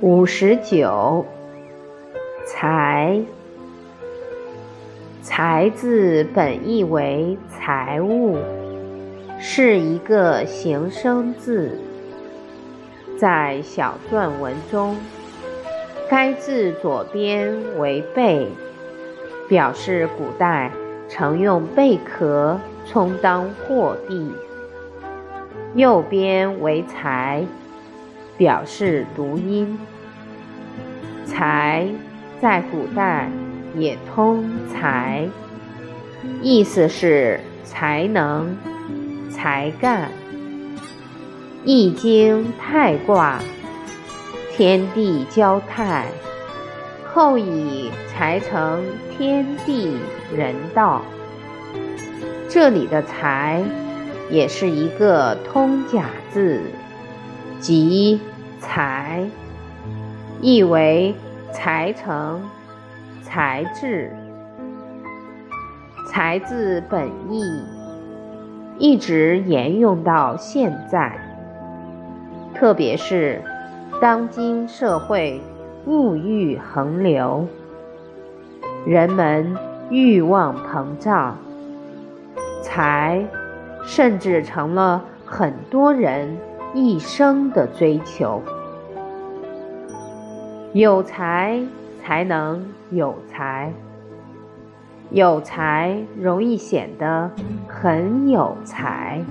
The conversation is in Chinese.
五十九，财。财字本意为财物，是一个形声字。在小篆文中，该字左边为贝，表示古代常用贝壳充当货币；右边为财。表示读音，才在古代也通才，意思是才能、才干。易经泰卦，天地交泰，后以才成天地人道。这里的才也是一个通假字。即才，意为才成、才智。才字本意一直沿用到现在，特别是当今社会物欲横流，人们欲望膨胀，财甚至成了很多人。一生的追求，有才才能有才，有才容易显得很有才。